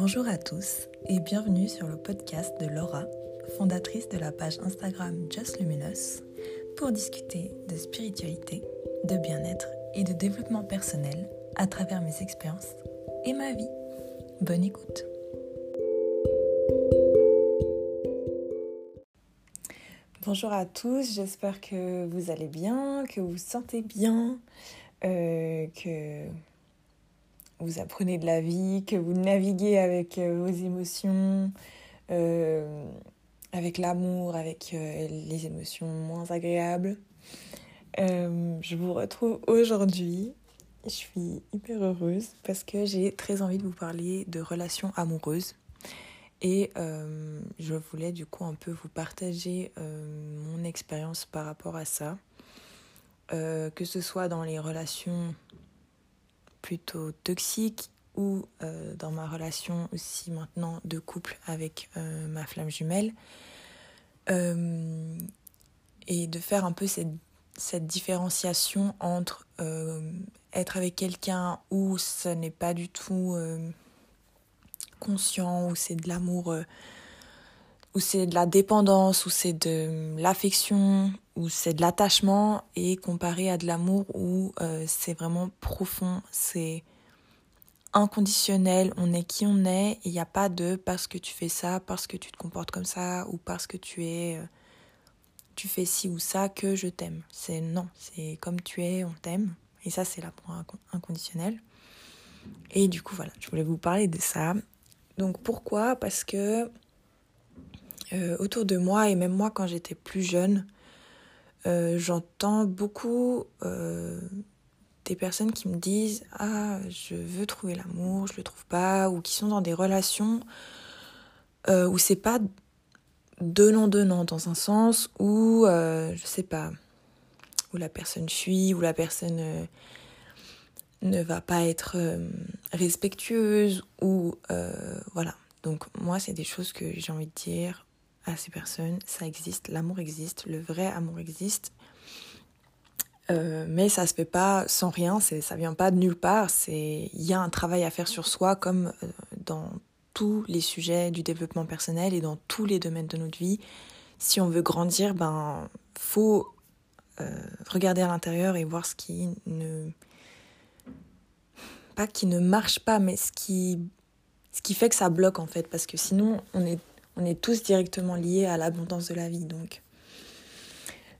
Bonjour à tous et bienvenue sur le podcast de Laura, fondatrice de la page Instagram Just Luminous, pour discuter de spiritualité, de bien-être et de développement personnel à travers mes expériences et ma vie. Bonne écoute. Bonjour à tous, j'espère que vous allez bien, que vous sentez bien, euh, que vous apprenez de la vie, que vous naviguez avec euh, vos émotions, euh, avec l'amour, avec euh, les émotions moins agréables. je vous retrouve aujourd'hui. Je suis hyper heureuse parce que j'ai très envie de vous parler de relations amoureuses. Et je voulais du coup un peu vous partager mon expérience par rapport à ça. que ce soit dans les relations plutôt toxique ou euh, dans ma relation aussi maintenant de couple avec euh, ma flamme jumelle. Euh, et de faire un peu cette, cette différenciation entre être avec quelqu'un où ce n'est pas du tout conscient, où c'est de l'amour, où c'est de la dépendance, où c'est de l'affection, où c'est de l'attachement et comparé à de l'amour où euh, c'est vraiment profond, c'est inconditionnel, on est qui on est, il n'y a pas de parce que tu fais ça, parce que tu te comportes comme ça ou parce que tu es euh, tu fais ci ou ça que je t'aime. C'est non, c'est comme tu es, on t'aime et ça c'est l'amour inconditionnel. Et du coup voilà, je voulais vous parler de ça. Donc pourquoi? Parce que euh, autour de moi et même moi quand j'étais plus jeune, euh, j'entends beaucoup euh, des personnes qui me disent Ah, je veux trouver l'amour, je le trouve pas, ou qui sont dans des relations où c'est pas donnant-donnant, dans un sens où, je sais pas, où la personne fuit, où la personne ne va pas être respectueuse, ou voilà. Donc, moi, c'est des choses que j'ai envie de dire à ces personnes. Ça existe, l'amour existe, le vrai amour existe. Euh, mais ça se fait pas sans rien, ça vient pas de nulle part. Il y a un travail à faire sur soi, comme euh, dans tous les sujets du développement personnel et dans tous les domaines de notre vie. Si on veut grandir, ben faut euh, regarder à l'intérieur et voir ce qui ne pas qui ne marche pas, mais ce qui ce qui fait que ça bloque en fait, parce que sinon on est on est tous directement liés à l'abondance de la vie. Donc,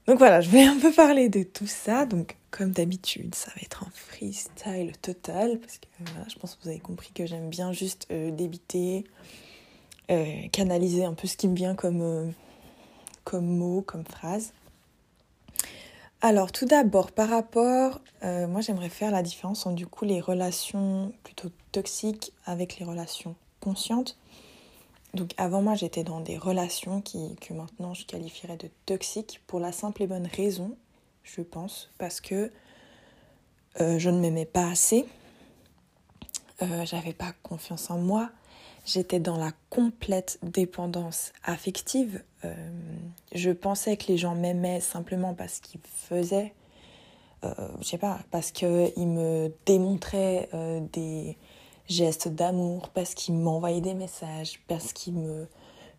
donc voilà, je vais un peu parler de tout ça. Donc, comme d'habitude, ça va être un freestyle total. Parce que voilà, je pense que vous avez compris que j'aime bien juste euh, débiter, euh, canaliser un peu ce qui me vient comme, euh, comme mot, comme phrase. Alors, tout d'abord, par rapport, moi j'aimerais faire la différence entre du coup les relations plutôt toxiques avec les relations conscientes. Donc avant moi j'étais dans des relations qui, que maintenant je qualifierais de toxiques pour la simple et bonne raison, je pense, parce que euh, je ne m'aimais pas assez, euh, j'avais pas confiance en moi, j'étais dans la complète dépendance affective. Euh, je pensais que les gens m'aimaient simplement parce qu'ils faisaient, je sais pas, parce qu'ils me démontraient des gestes d'amour, parce qu'il m'envoyait des messages, parce qu'il me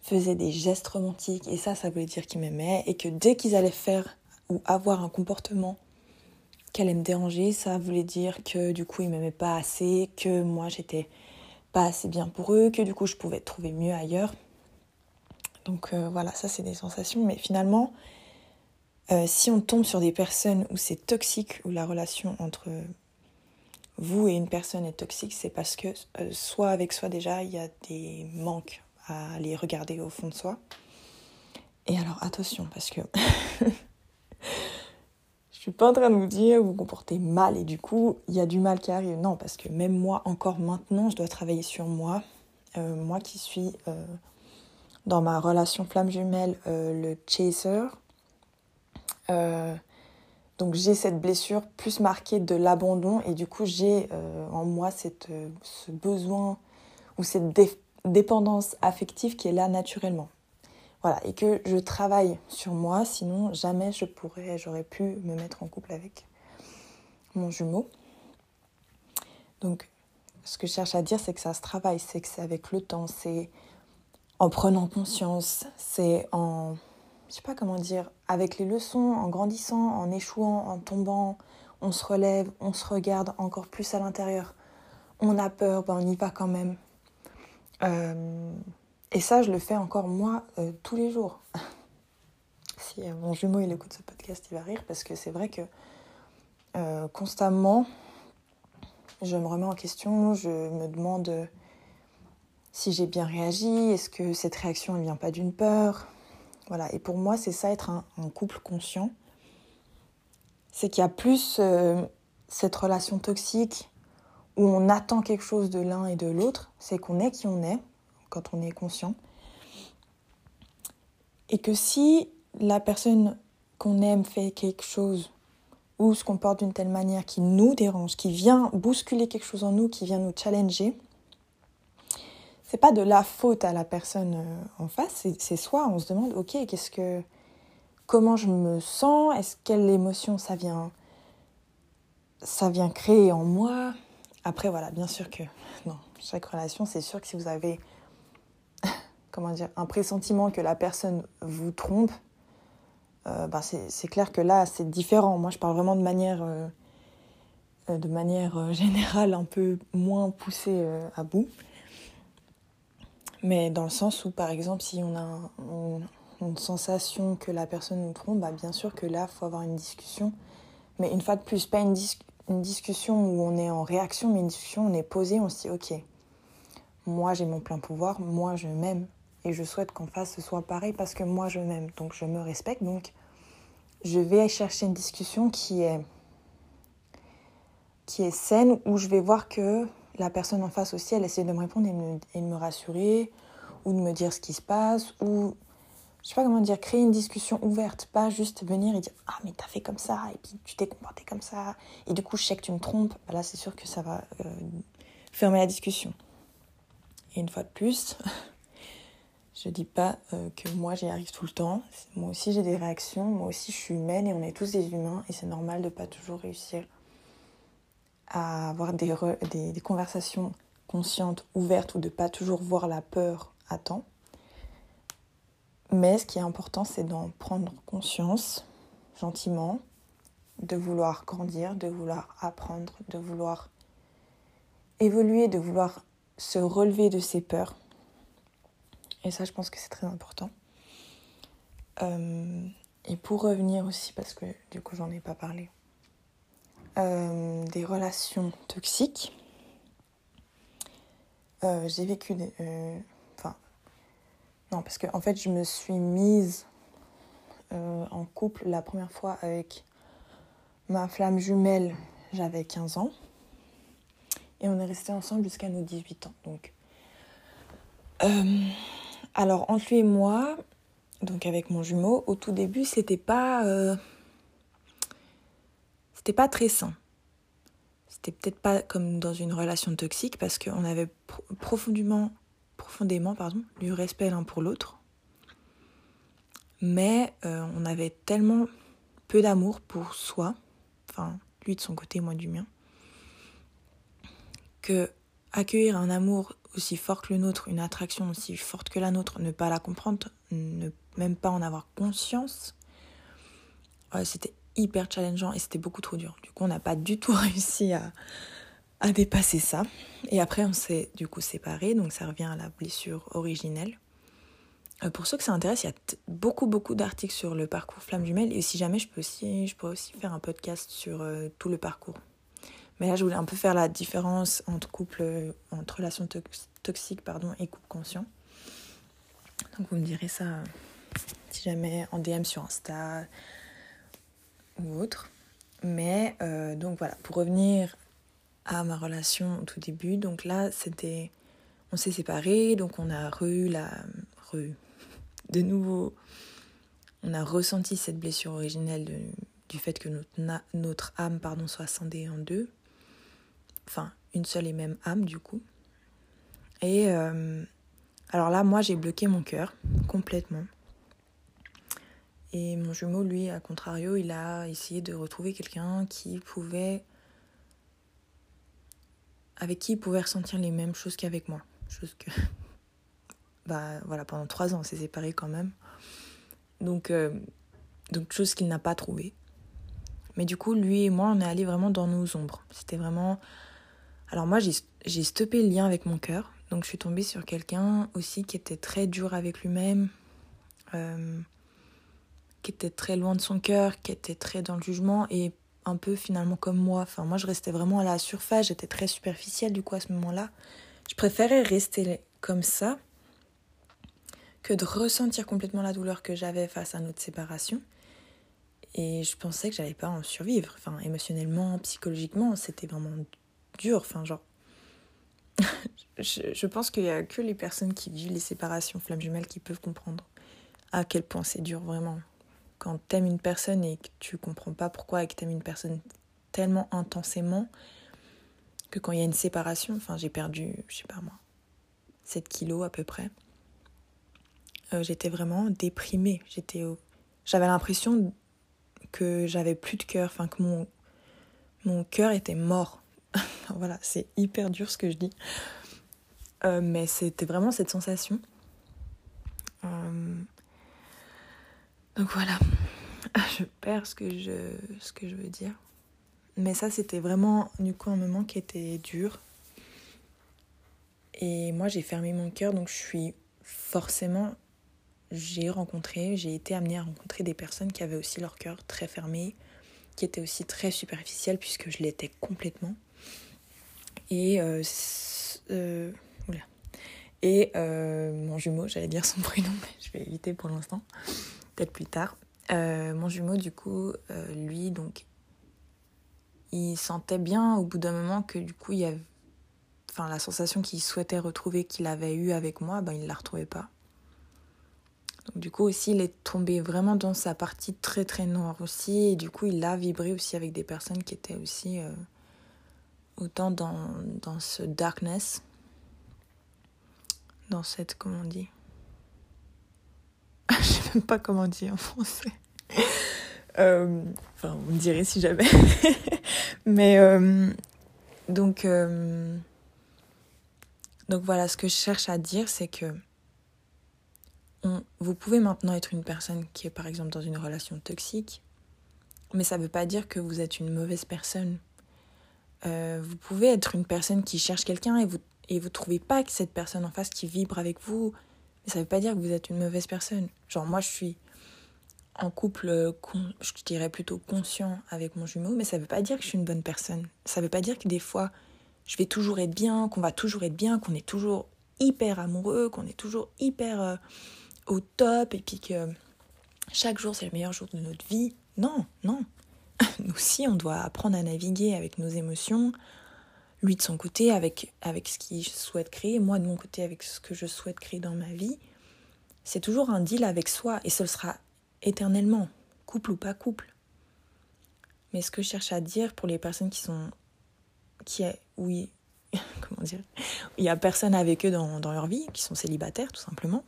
faisait des gestes romantiques. Et ça, ça voulait dire qu'il m'aimait. Et que dès qu'ils allaient faire ou avoir un comportement qui allait me déranger, ça voulait dire que du coup, ils m'aimaient pas assez, que moi, j'étais pas assez bien pour eux, que du coup, je pouvais trouver mieux ailleurs. Donc euh, voilà, ça, c'est des sensations. Mais finalement, euh, si on tombe sur des personnes où c'est toxique, où la relation entre vous et une personne est toxique, c'est parce que euh, soit avec soi déjà, il y a des manques à aller regarder au fond de soi. Et alors attention, parce que je suis pas en train de vous dire vous vous comportez mal et du coup il y a du mal qui arrive. Non, parce que même moi, encore maintenant, je dois travailler sur moi. Euh, moi qui suis euh, dans ma relation flamme jumelle, le chaser. Donc j'ai cette blessure plus marquée de l'abandon et du coup j'ai euh, en moi cette, euh, ce besoin ou cette dépendance affective qui est là naturellement. Voilà, et que je travaille sur moi, sinon jamais je pourrais, j'aurais pu me mettre en couple avec mon jumeau. Donc ce que je cherche à dire, c'est que ça se travaille, c'est que c'est avec le temps, c'est en prenant conscience, c'est en, je sais pas comment dire, avec les leçons, en grandissant, en échouant, en tombant, on se relève, on se regarde encore plus à l'intérieur. On a peur, ben on y va quand même. Euh, et ça, je le fais encore moi euh, tous les jours. si euh, mon jumeau il écoute ce podcast, il va rire parce que c'est vrai que constamment, je me remets en question, je me demande si j'ai bien réagi, est-ce que cette réaction ne vient pas d'une peur? Voilà, et pour moi, c'est ça être un, couple conscient. C'est qu'il y a plus euh, cette relation toxique où on attend quelque chose de l'un et de l'autre, c'est qu'on est qui on est quand on est conscient. Et que si la personne qu'on aime fait quelque chose ou se comporte d'une telle manière qui nous dérange, qui vient bousculer quelque chose en nous, qui vient nous challenger, c'est pas de la faute à la personne euh, en face, c'est soit on se demande ok qu'est-ce que comment je me sens, est-ce quelle émotion ça vient ça vient créer en moi? Après voilà, bien sûr que non, chaque relation, c'est sûr que si vous avez comment dire un pressentiment que la personne vous trompe, euh, bah c'est clair que là c'est différent. Moi je parle vraiment de manière euh, de manière générale un peu moins poussée à bout. Mais dans le sens où, par exemple, si on a une sensation que la personne nous trompe, bah bien sûr que là, faut avoir une discussion. Mais une fois de plus, pas une, une discussion où on est en réaction, mais une discussion où on est posé, on se dit, ok, moi j'ai mon plein pouvoir, moi je m'aime. Et je souhaite qu'en face ce soit pareil parce que moi je m'aime. Donc je me respecte. Donc je vais chercher une discussion qui est, qui est saine, où je vais voir que la personne en face aussi, elle essaie de me répondre et, de me rassurer, ou de me dire ce qui se passe, ou je sais pas comment dire, créer une discussion ouverte, pas juste venir et dire Ah, mais t'as fait comme ça, et puis tu t'es comporté comme ça, et du coup, je sais que tu me trompes. Bah là, c'est sûr que ça va euh, fermer la discussion. Et une fois de plus, je dis pas euh, que moi j'y arrive tout le temps. Moi aussi j'ai des réactions, moi aussi je suis humaine et on est tous des humains, et c'est normal de pas toujours réussir avoir des, des, conversations conscientes, ouvertes, ou de pas toujours voir la peur à temps. Mais ce qui est important, c'est d'en prendre conscience gentiment, de vouloir grandir, de vouloir apprendre, de vouloir évoluer, de vouloir se relever de ses peurs. Et ça, je pense que c'est très important. Euh, et pour revenir aussi, parce que du coup, j'en ai pas parlé, euh, des relations toxiques. Euh, j'ai vécu des. Euh, enfin. non, parce que en fait, je me suis mise en couple la première fois avec ma flamme jumelle, j'avais 15 ans. Et on est resté ensemble jusqu'à nos 18 ans. Donc. alors, entre lui et moi, donc avec mon jumeau, au tout début, c'était pas c'était pas très sain. C'était peut-être pas comme dans une relation toxique parce qu'on avait profondément, profondément pardon, du respect l'un pour l'autre. Mais euh, on avait tellement peu d'amour pour soi, enfin lui de son côté, moi du mien, que accueillir un amour aussi fort que le nôtre, une attraction aussi forte que la nôtre, ne pas la comprendre, ne même pas en avoir conscience, c'était hyper challengeant et c'était beaucoup trop dur. Du coup, on n'a pas du tout réussi à, à dépasser ça. Et après, on s'est du coup séparés, donc ça revient à la blessure originelle. Euh, pour ceux que ça intéresse, il y a beaucoup, beaucoup d'articles sur le parcours flamme jumelle. Et si jamais, je, peux aussi, je pourrais aussi faire un podcast sur euh, tout le parcours. Mais là, je voulais un peu faire la différence entre couple, euh, entre relations toxiques pardon, et couple conscient. Donc, vous me direz ça si jamais en DM sur Insta, ou autre. Mais euh, donc voilà, pour revenir à ma relation au tout début, donc là c'était. On s'est séparés, donc on a re la. Re, de nouveau, on a ressenti cette blessure originelle de, du fait que notre, notre âme pardon, soit scindée en deux. Enfin, une seule et même âme du coup. Et euh, alors là, moi j'ai bloqué mon cœur complètement. Et mon jumeau, lui, à contrario, il a essayé de retrouver quelqu'un qui pouvait avec qui il pouvait ressentir les mêmes choses qu'avec moi. Chose que. Bah voilà, pendant trois ans, on s'est séparés quand même. Donc, euh, donc chose qu'il n'a pas trouvé. Mais du coup, lui et moi, on est allés vraiment dans nos ombres. C'était vraiment. Alors, moi, j'ai stoppé le lien avec mon cœur. Donc, je suis tombée sur quelqu'un aussi qui était très dur avec lui-même. Euh, qui était très loin de son cœur, qui était très dans le jugement et un peu finalement comme moi. Enfin, moi, je restais vraiment à la surface, j'étais très superficielle du coup à ce moment-là. Je préférais rester comme ça que de ressentir complètement la douleur que j'avais face à notre séparation. Et je pensais que j'allais pas en survivre. Enfin, émotionnellement, psychologiquement, c'était vraiment dur. Enfin, genre. je, pense qu'il y a que les personnes qui vivent les séparations flammes jumelles qui peuvent comprendre à quel point c'est dur vraiment quand t'aimes une personne et que tu comprends pas pourquoi et que t'aimes une personne tellement intensément que quand il y a une séparation, enfin j'ai perdu, je sais pas moi, 7 kilos à peu près, euh, j'étais vraiment déprimée. J'étais J'avais l'impression que j'avais plus de cœur, enfin que mon, mon cœur était mort. voilà, c'est hyper dur ce que je dis. Euh, mais c'était vraiment cette sensation. Euh, donc voilà, je perds ce que je, ce que je veux dire. Mais ça, c'était vraiment du coup un moment qui était dur. Et moi, j'ai fermé mon cœur, donc je suis forcément, j'ai rencontré, j'ai été amenée à rencontrer des personnes qui avaient aussi leur cœur très fermé, qui étaient aussi très superficielles, puisque je l'étais complètement. Et, euh, euh, et euh, mon jumeau, j'allais dire son prénom, mais je vais éviter pour l'instant plus tard. Euh, mon jumeau, du coup, euh, lui, donc, il sentait bien au bout d'un moment que du coup, il y avait. Enfin, la sensation qu'il souhaitait retrouver, qu'il avait eue avec moi, ben, il ne la retrouvait pas. Du coup, aussi, il est tombé vraiment dans sa partie très très noire aussi. Et du coup, il a vibré aussi avec des personnes qui étaient aussi euh, autant dans, dans ce darkness, dans cette. Comment on dit pas comment dire en français. Euh, enfin, vous me direz si jamais. Mais euh, donc, euh, donc voilà, ce que je cherche à dire, c'est que on, vous pouvez maintenant être une personne qui est par exemple dans une relation toxique, mais ça ne veut pas dire que vous êtes une mauvaise personne. vous pouvez être une personne qui cherche quelqu'un et vous et vous trouvez pas que cette personne en face qui vibre avec vous, mais ça veut pas dire que vous êtes une mauvaise personne. Genre, moi, je suis en couple, je dirais plutôt conscient avec mon jumeau, mais ça veut pas dire que je suis une bonne personne. Ça veut pas dire que des fois, je vais toujours être bien, qu'on va toujours être bien, qu'on est toujours hyper amoureux, qu'on est toujours hyper euh, au top, et puis que chaque jour, c'est le meilleur jour de notre vie. Non, non. Nous aussi, on doit apprendre à naviguer avec nos émotions, lui de son côté avec, avec ce qu'il souhaite créer, moi de mon côté avec ce que je souhaite créer dans ma vie. C'est toujours un deal avec soi et ce sera éternellement, couple ou pas couple. Mais ce que je cherche à dire pour les personnes qui sont. qui est, oui, comment dire Il y a personne avec eux dans, leur vie, qui sont célibataires tout simplement.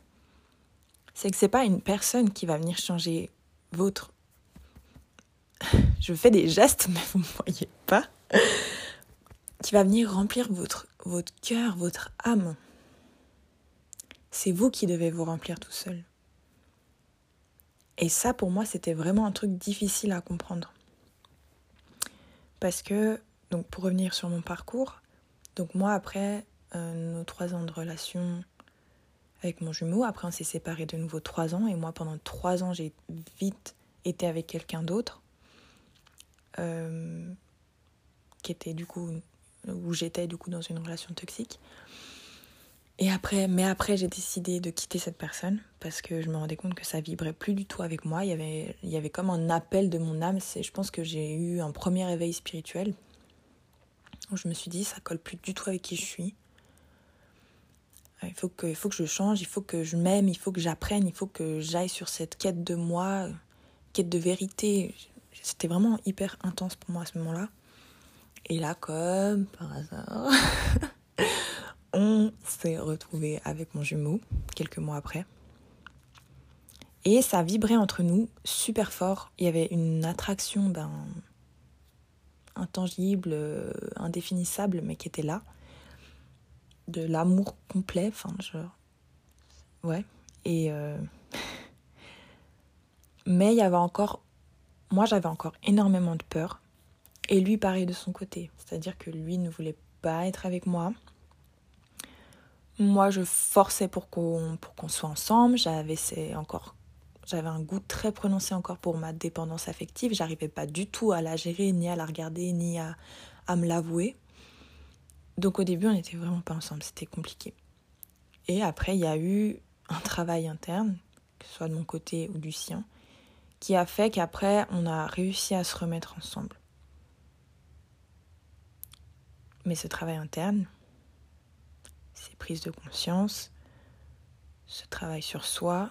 C'est que c'est pas une personne qui va venir changer votre. Je fais des gestes, mais vous ne voyez pas qui va venir remplir votre, votre cœur, votre âme. C'est vous qui devez vous remplir tout seul. Et ça, pour moi, c'était vraiment un truc difficile à comprendre. Parce que, donc pour revenir sur mon parcours, donc moi, après euh, nos trois ans de relation avec mon jumeau, après on s'est séparés de nouveau trois ans, et moi, pendant trois ans, j'ai vite été avec quelqu'un d'autre, euh, qui était du coup où j'étais du coup dans une relation toxique. Et après, mais après, j'ai décidé de quitter cette personne parce que je me rendais compte que ça vibrait plus du tout avec moi. Il y avait, il y avait comme un appel de mon âme. C'est, je pense que j'ai eu un premier éveil spirituel où je me suis dit, ça colle plus du tout avec qui je suis. Il faut que, il faut que je change, il faut que je m'aime, il faut que j'apprenne, il faut que j'aille sur cette quête de moi, quête de vérité. C'était vraiment hyper intense pour moi à ce moment-là. Et là, comme par hasard, on s'est retrouvé avec mon jumeau quelques mois après. Et ça vibrait entre nous super fort. Il y avait une attraction ben, intangible, indéfinissable, mais qui était là. de l'amour complet, enfin, genre. Ouais. Et. Euh, mais il y avait encore. Moi, j'avais encore énormément de peur. Et lui, pareil de son côté. C'est-à-dire que lui ne voulait pas être avec moi. Moi, je forçais pour qu'on soit ensemble. J'avais un goût très prononcé encore pour ma dépendance affective. J'arrivais pas du tout à la gérer, ni à la regarder, ni à, à me l'avouer. Donc au début, on n'était vraiment pas ensemble, c'était compliqué. Et après, il y a eu un travail interne, que ce soit de mon côté ou du sien, qui a fait qu'après, on a réussi à se remettre ensemble. Mais ce travail interne, ces prises de conscience, ce travail sur soi,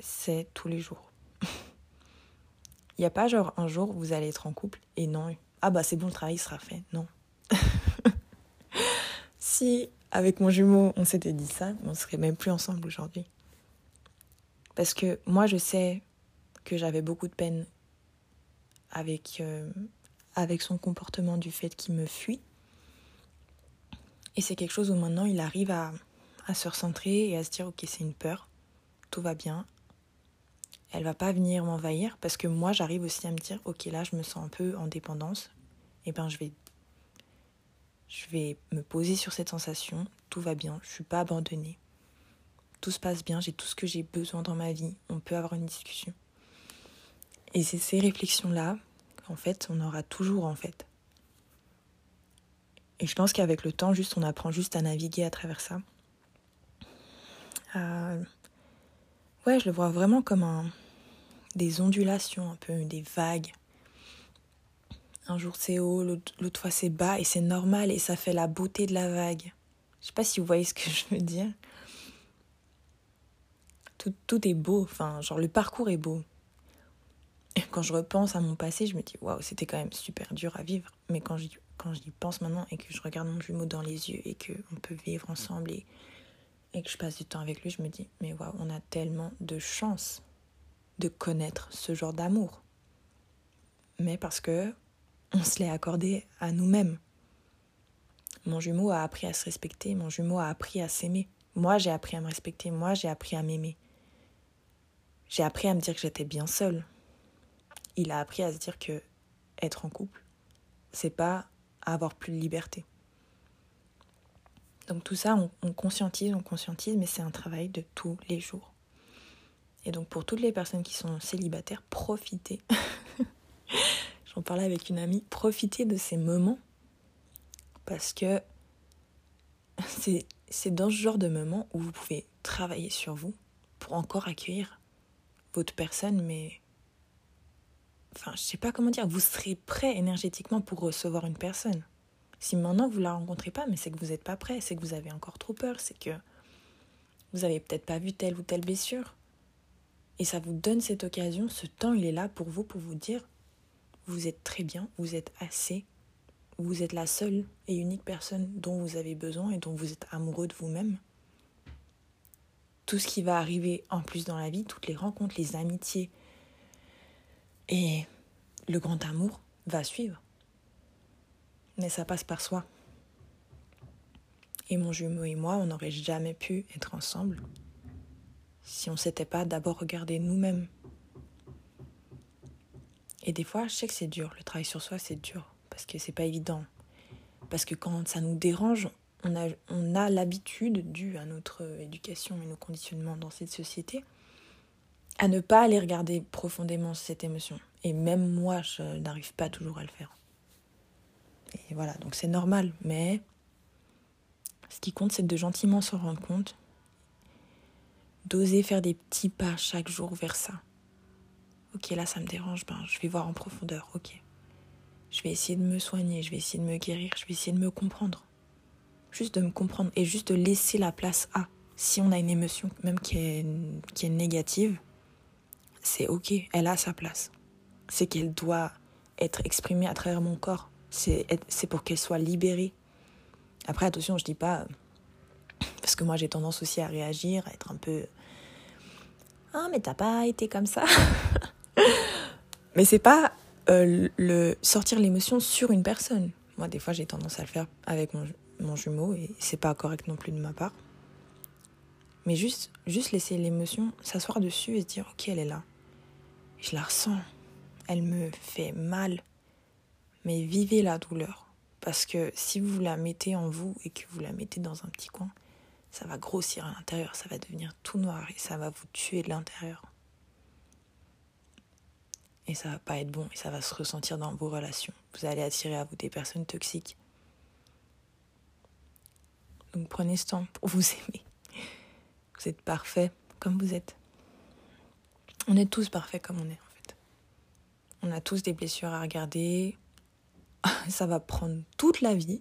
c'est tous les jours. Il n'y a pas genre un jour vous allez être en couple et non, ah bah c'est bon, le travail sera fait. Non. si avec mon jumeau on s'était dit ça, on serait même plus ensemble aujourd'hui. Parce que moi je sais que j'avais beaucoup de peine avec, euh, avec son comportement du fait qu'il me fuit. Et c'est quelque chose où maintenant il arrive à, se recentrer et à se dire ok c'est une peur, tout va bien, elle va pas venir m'envahir parce que moi j'arrive aussi à me dire ok là je me sens un peu en dépendance. Et eh ben je vais je vais me poser sur cette sensation. Tout va bien. Je suis pas abandonnée. Tout se passe bien. J'ai tout ce que j'ai besoin dans ma vie. On peut avoir une discussion. Et c'est ces réflexions là en fait on aura toujours en fait et je pense qu'avec le temps juste on apprend juste à naviguer à travers ça euh, ouais je le vois vraiment comme un des ondulations, un peu des vagues. Un jour c'est haut, l'autre fois c'est bas et c'est normal et ça fait la beauté de la vague. Je sais pas si vous voyez ce que je veux dire. Tout, tout est beau, enfin, genre le parcours est beau. Et quand je repense à mon passé, je me dis waouh, c'était quand même super dur à vivre. Mais quand j'y, quand j'y pense maintenant et que je regarde mon jumeau dans les yeux et qu'on peut vivre ensemble et, et que je passe du temps avec lui, je me dis mais waouh, on a tellement de chance de connaître ce genre d'amour, mais parce que on se l'est accordé à nous-mêmes. Mon jumeau a appris à se respecter, mon jumeau a appris à s'aimer. Moi, j'ai appris à me respecter, moi, j'ai appris à m'aimer. J'ai appris à me dire que j'étais bien seule. Il a appris à se dire que être en couple, c'est pas avoir plus de liberté. Donc tout ça, on, on conscientise, on conscientise, mais c'est un travail de tous les jours. Et donc pour toutes les personnes qui sont célibataires, profitez. J'en parlais avec une amie, profitez de ces moments parce que c'est dans ce genre de moment où vous pouvez travailler sur vous pour encore accueillir votre personne, mais enfin, je sais pas comment dire, vous serez prêt énergétiquement pour recevoir une personne. Si maintenant vous la rencontrez pas, mais c'est que vous n'êtes pas prêt, c'est que vous avez encore trop peur, c'est que vous avez peut-être pas vu telle ou telle blessure, et ça vous donne cette occasion, ce temps, il est là pour vous, pour vous dire, vous êtes très bien, vous êtes assez, vous êtes la seule et unique personne dont vous avez besoin et dont vous êtes amoureux de vous-même. Tout ce qui va arriver en plus dans la vie, toutes les rencontres, les amitiés et le grand amour va suivre. Mais ça passe par soi. Et mon jumeau et moi, on n'aurait jamais pu être ensemble si on s'était pas d'abord regardé nous-mêmes. Et des fois, je sais que c'est dur, le travail sur soi, c'est dur, parce que c'est pas évident. Parce que quand ça nous dérange, on a, on a l'habitude, due à notre éducation et nos conditionnements dans cette société, à ne pas aller regarder profondément cette émotion. Et même moi, je n'arrive pas toujours à le faire. Et voilà, donc c'est normal, mais ce qui compte, c'est de gentiment s'en rendre compte d'oser faire des petits pas chaque jour vers ça. Ok, là ça me dérange, ben je vais voir en profondeur, ok. Je vais essayer de me soigner, je vais essayer de me guérir, je vais essayer de me comprendre. Juste de me comprendre et juste de laisser la place à. Si on a une émotion, même qui est, qui est négative, c'est ok, elle a sa place. C'est qu'elle doit être exprimée à travers mon corps. C'est pour qu'elle soit libérée. Après, attention, je dis pas parce que moi, j'ai tendance aussi à réagir, à être un peu. Ah, mais t'as pas été comme ça. mais c'est pas euh, le sortir l'émotion sur une personne. Moi, des fois, j'ai tendance à le faire avec mon, mon jumeau et c'est pas correct non plus de ma part. Mais juste, juste laisser l'émotion s'asseoir dessus et se dire ok elle est là. Je la ressens. Elle me fait mal. Mais vivez la douleur. Parce que si vous la mettez en vous et que vous la mettez dans un petit coin, ça va grossir à l'intérieur, ça va devenir tout noir et ça va vous tuer de l'intérieur. Et ça va pas être bon et ça va se ressentir dans vos relations. Vous allez attirer à vous des personnes toxiques. Donc prenez ce temps pour vous aimer. Vous êtes parfait comme vous êtes. On est tous parfaits comme on est en fait. On a tous des blessures à regarder. Ça va prendre toute la vie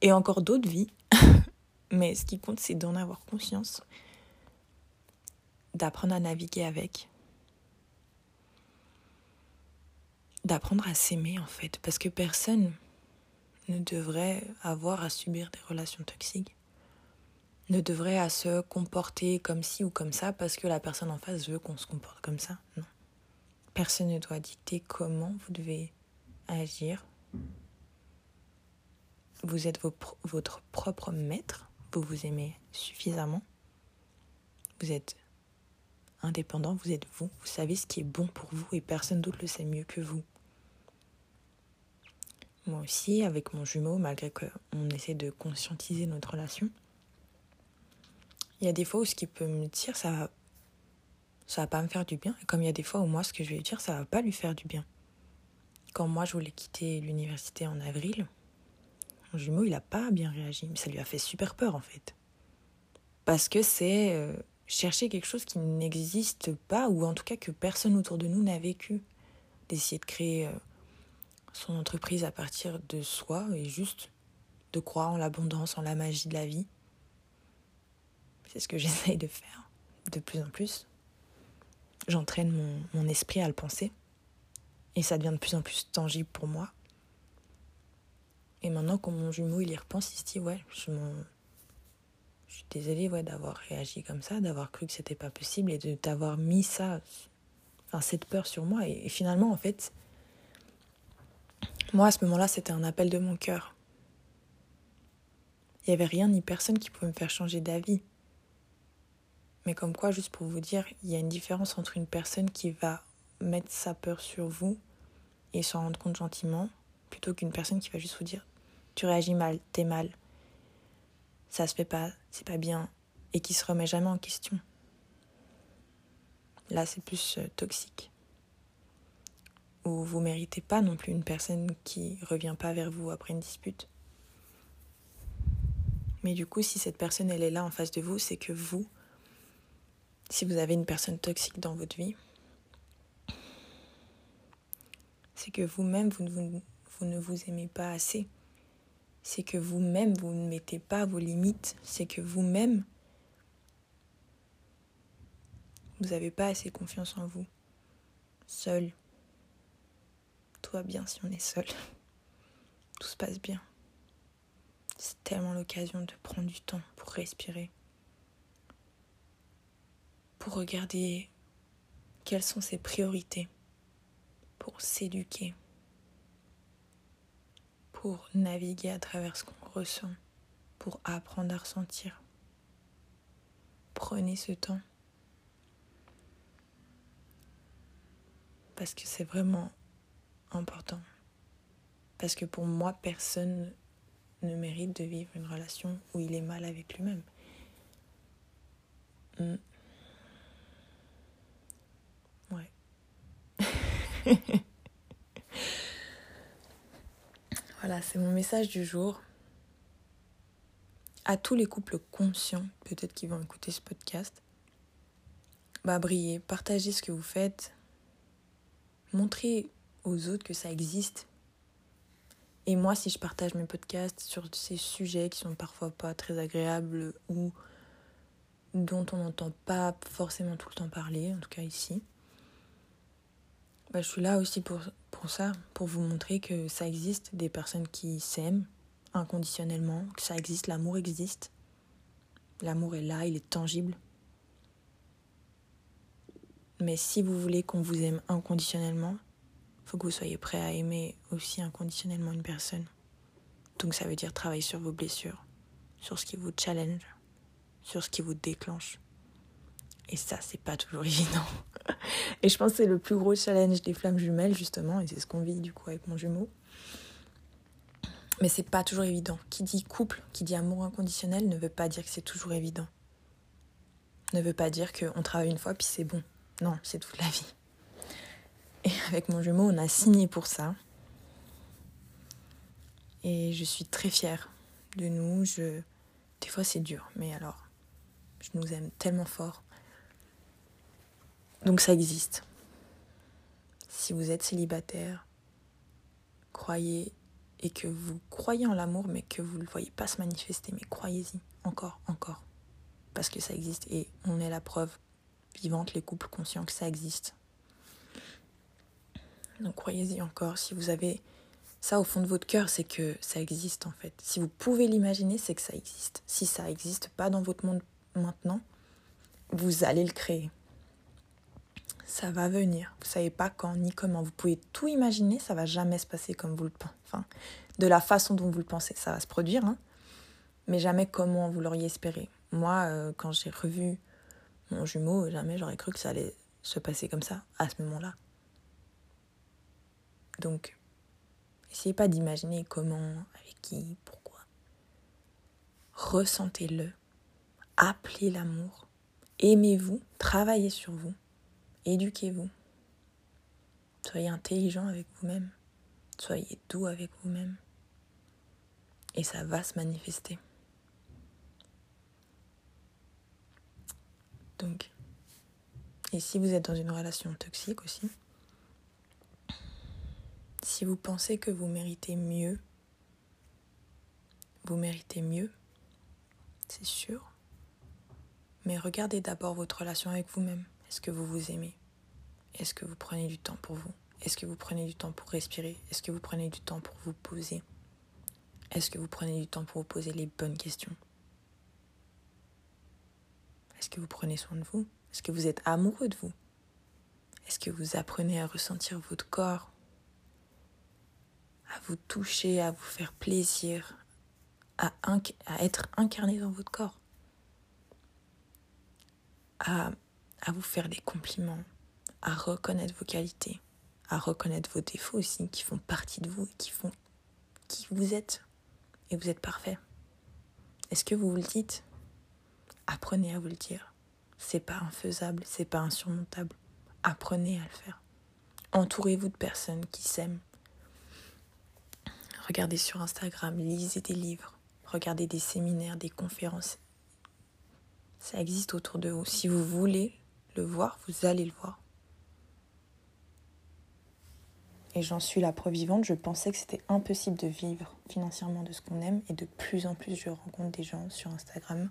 et encore d'autres vies. Mais ce qui compte, c'est d'en avoir conscience, d'apprendre à naviguer avec, d'apprendre à s'aimer en fait, parce que personne ne devrait avoir à subir des relations toxiques, ne devrait à se comporter comme ci ou comme ça parce que la personne en face veut qu'on se comporte comme ça. Non. Personne ne doit dicter comment vous devez agir. Vous êtes votre propre maître, vous vous aimez suffisamment, vous êtes indépendant, vous êtes vous, vous savez ce qui est bon pour vous et personne d'autre le sait mieux que vous. Moi aussi, avec mon jumeau, malgré qu'on essaie de conscientiser notre relation, il y a des fois où ce qu'il peut me dire, ça ça va pas me faire du bien. Et comme il y a des fois où moi, ce que je vais lui dire, ça va pas lui faire du bien. Quand moi, je voulais quitter l'université en avril, mon jumeau, il a pas bien réagi. Mais ça lui a fait super peur, en fait. Parce que c'est euh, chercher quelque chose qui n'existe pas, ou en tout cas que personne autour de nous n'a vécu. D'essayer de créer... Euh, son entreprise à partir de soi et juste de croire en l'abondance, en la magie de la vie. C'est ce que j'essaye de faire de plus en plus. J'entraîne mon, mon, esprit à le penser et ça devient de plus en plus tangible pour moi. Et maintenant, quand mon jumeau il y repense, il se dit Ouais, je, je suis désolée ouais, d'avoir réagi comme ça, d'avoir cru que c'était pas possible et de t'avoir mis ça, enfin, cette peur sur moi. et finalement, en fait, moi, à ce moment-là, c'était un appel de mon cœur. Il n'y avait rien ni personne qui pouvait me faire changer d'avis. Mais comme quoi, juste pour vous dire, il y a une différence entre une personne qui va mettre sa peur sur vous et s'en rendre compte gentiment, plutôt qu'une personne qui va juste vous dire Tu réagis mal, t'es mal, ça se fait pas, c'est pas bien, et qui se remet jamais en question. Là, c'est plus euh, toxique ou vous méritez pas non plus une personne qui revient pas vers vous après une dispute. Mais du coup, si cette personne elle est là en face de vous, c'est que vous, si vous avez une personne toxique dans votre vie, c'est que vous-même vous, ne vous aimez pas assez. C'est que vous-même vous ne mettez pas vos limites. C'est que vous-même vous n'avez pas assez confiance en vous. Seul, tout va bien si on est seul. Tout se passe bien. C'est tellement l'occasion de prendre du temps pour respirer. Pour regarder quelles sont ses priorités. Pour s'éduquer. Pour naviguer à travers ce qu'on ressent. Pour apprendre à ressentir. Prenez ce temps. Parce que c'est vraiment important. Parce que pour moi, personne ne mérite de vivre une relation où il est mal avec lui-même. Hmm. Ouais. voilà, c'est mon message du jour. À tous les couples conscients, peut-être qui vont écouter ce podcast, bah brillez, partagez ce que vous faites, montrez aux autres que ça existe. Et moi, si je partage mes podcasts sur ces sujets qui sont parfois pas très agréables ou dont on n'entend pas forcément tout le temps parler, en tout cas ici, bah, je suis là aussi pour, pour ça, pour vous montrer que ça existe, des personnes qui s'aiment inconditionnellement, que ça existe, l'amour existe. L'amour est là, il est tangible. Mais si vous voulez qu'on vous aime inconditionnellement, faut que vous soyez prêt à aimer aussi inconditionnellement une personne. Donc ça veut dire travailler sur vos blessures, sur ce qui vous challenge, sur ce qui vous déclenche. Et ça, c'est pas toujours évident. Et je pense que c'est le plus gros challenge des flammes jumelles, justement, et c'est ce qu'on vit du coup avec mon jumeau. Mais c'est pas toujours évident. Qui dit couple, qui dit amour inconditionnel, ne veut pas dire que c'est toujours évident. Ne veut pas dire qu'on travaille une fois puis c'est bon. Non, c'est toute la vie. Et avec mon jumeau, on a signé pour ça. Et je suis très fière de nous. Je... Des fois, c'est dur, mais alors, je nous aime tellement fort. Donc ça existe. Si vous êtes célibataire, croyez et que vous croyez en l'amour mais que vous ne le voyez pas se manifester, mais croyez-y encore, encore. Parce que ça existe et on est la preuve vivante, les couples conscients que ça existe. Donc croyez-y encore. Si vous avez ça au fond de votre cœur, c'est que ça existe en fait. Si vous pouvez l'imaginer, c'est que ça existe. Si ça n'existe pas dans votre monde maintenant, vous allez le créer ça va venir. Vous savez pas quand ni comment. Vous pouvez tout imaginer, ça va jamais se passer comme vous le pensez. Enfin, de la façon dont vous le pensez, ça va se produire, hein, mais jamais comment vous l'auriez espéré. Moi, euh, quand j'ai revu mon jumeau, jamais j'aurais cru que ça allait se passer comme ça, à ce moment-là. Donc, essayez pas d'imaginer comment, avec qui, pourquoi. Ressentez-le. Appelez l'amour. Aimez-vous. Travaillez sur vous. Éduquez-vous. Soyez intelligent avec vous-même. Soyez doux avec vous-même. Et ça va se manifester. Donc, et si vous êtes dans une relation toxique aussi, si vous pensez que vous méritez mieux, vous méritez mieux, c'est sûr. Mais regardez d'abord votre relation avec vous-même. Est-ce que vous vous aimez? Est-ce que vous prenez du temps pour vous? Est-ce que vous prenez du temps pour respirer? Est-ce que vous prenez du temps pour vous poser? Est-ce que vous prenez du temps pour vous poser les bonnes questions? Est-ce que vous prenez soin de vous? Est-ce que vous êtes amoureux de vous? Est-ce que vous apprenez à ressentir votre corps? À vous toucher, à vous faire plaisir, à, être incarné dans votre corps? À vous faire des compliments, à reconnaître vos qualités, à reconnaître vos défauts aussi qui font partie de vous et qui font qui vous êtes. Et vous êtes parfait. Est-ce que vous vous le dites? Apprenez à vous le dire. C'est pas infaisable, c'est pas insurmontable. Apprenez à le faire. Entourez-vous de personnes qui s'aiment. Regardez sur Instagram, lisez des livres, regardez des séminaires, des conférences. Ça existe autour de vous. Si vous voulez le voir, vous allez le voir. Et j'en suis la preuve vivante, je pensais que c'était impossible de vivre financièrement de ce qu'on aime et de plus en plus je rencontre des gens sur Instagram,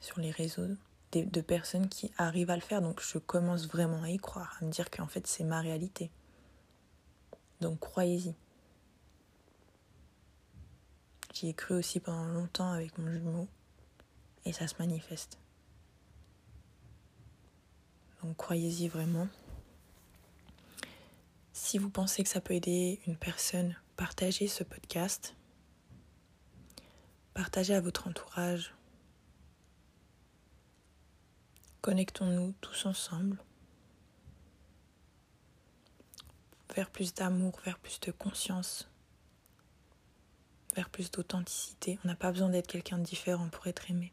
sur les réseaux, de personnes qui arrivent à le faire. Donc je commence vraiment à y croire, à me dire qu'en fait c'est ma réalité. Donc croyez-y. J'y ai cru aussi pendant longtemps avec mon jumeau et ça se manifeste. Croyez-y vraiment. Si vous pensez que ça peut aider une personne, partagez ce podcast. Partagez à votre entourage. Connectons-nous tous ensemble vers plus d'amour, vers plus de conscience, vers plus d'authenticité. On n'a pas besoin d'être quelqu'un de différent pour être aimé.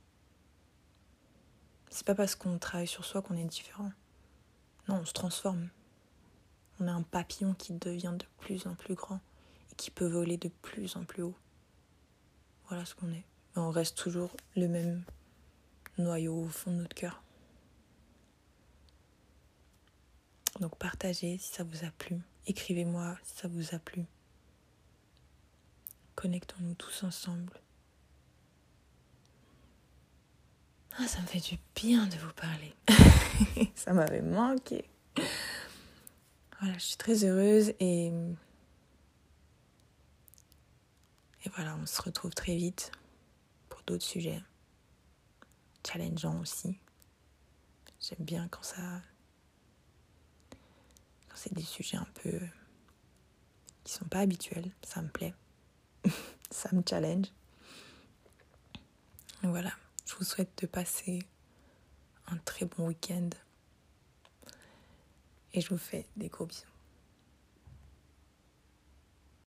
C'est pas parce qu'on travaille sur soi qu'on est différent. Non, on se transforme. On est un papillon qui devient de plus en plus grand et qui peut voler de plus en plus haut. Voilà ce qu'on est. On reste toujours le même noyau au fond de notre cœur. Donc partagez si ça vous a plu. Écrivez-moi si ça vous a plu. Connectons-nous tous ensemble. Ah, ça me fait du bien de vous parler. ça m'avait manqué. Voilà, je suis très heureuse et. Et voilà, on se retrouve très vite pour d'autres sujets. Challengeants aussi. J'aime bien quand ça. Quand c'est des sujets un peu. qui sont pas habituels. Ça me plaît. ça me challenge. voilà, je vous souhaite de passer un très bon week-end. Et je vous fais des gros bisous.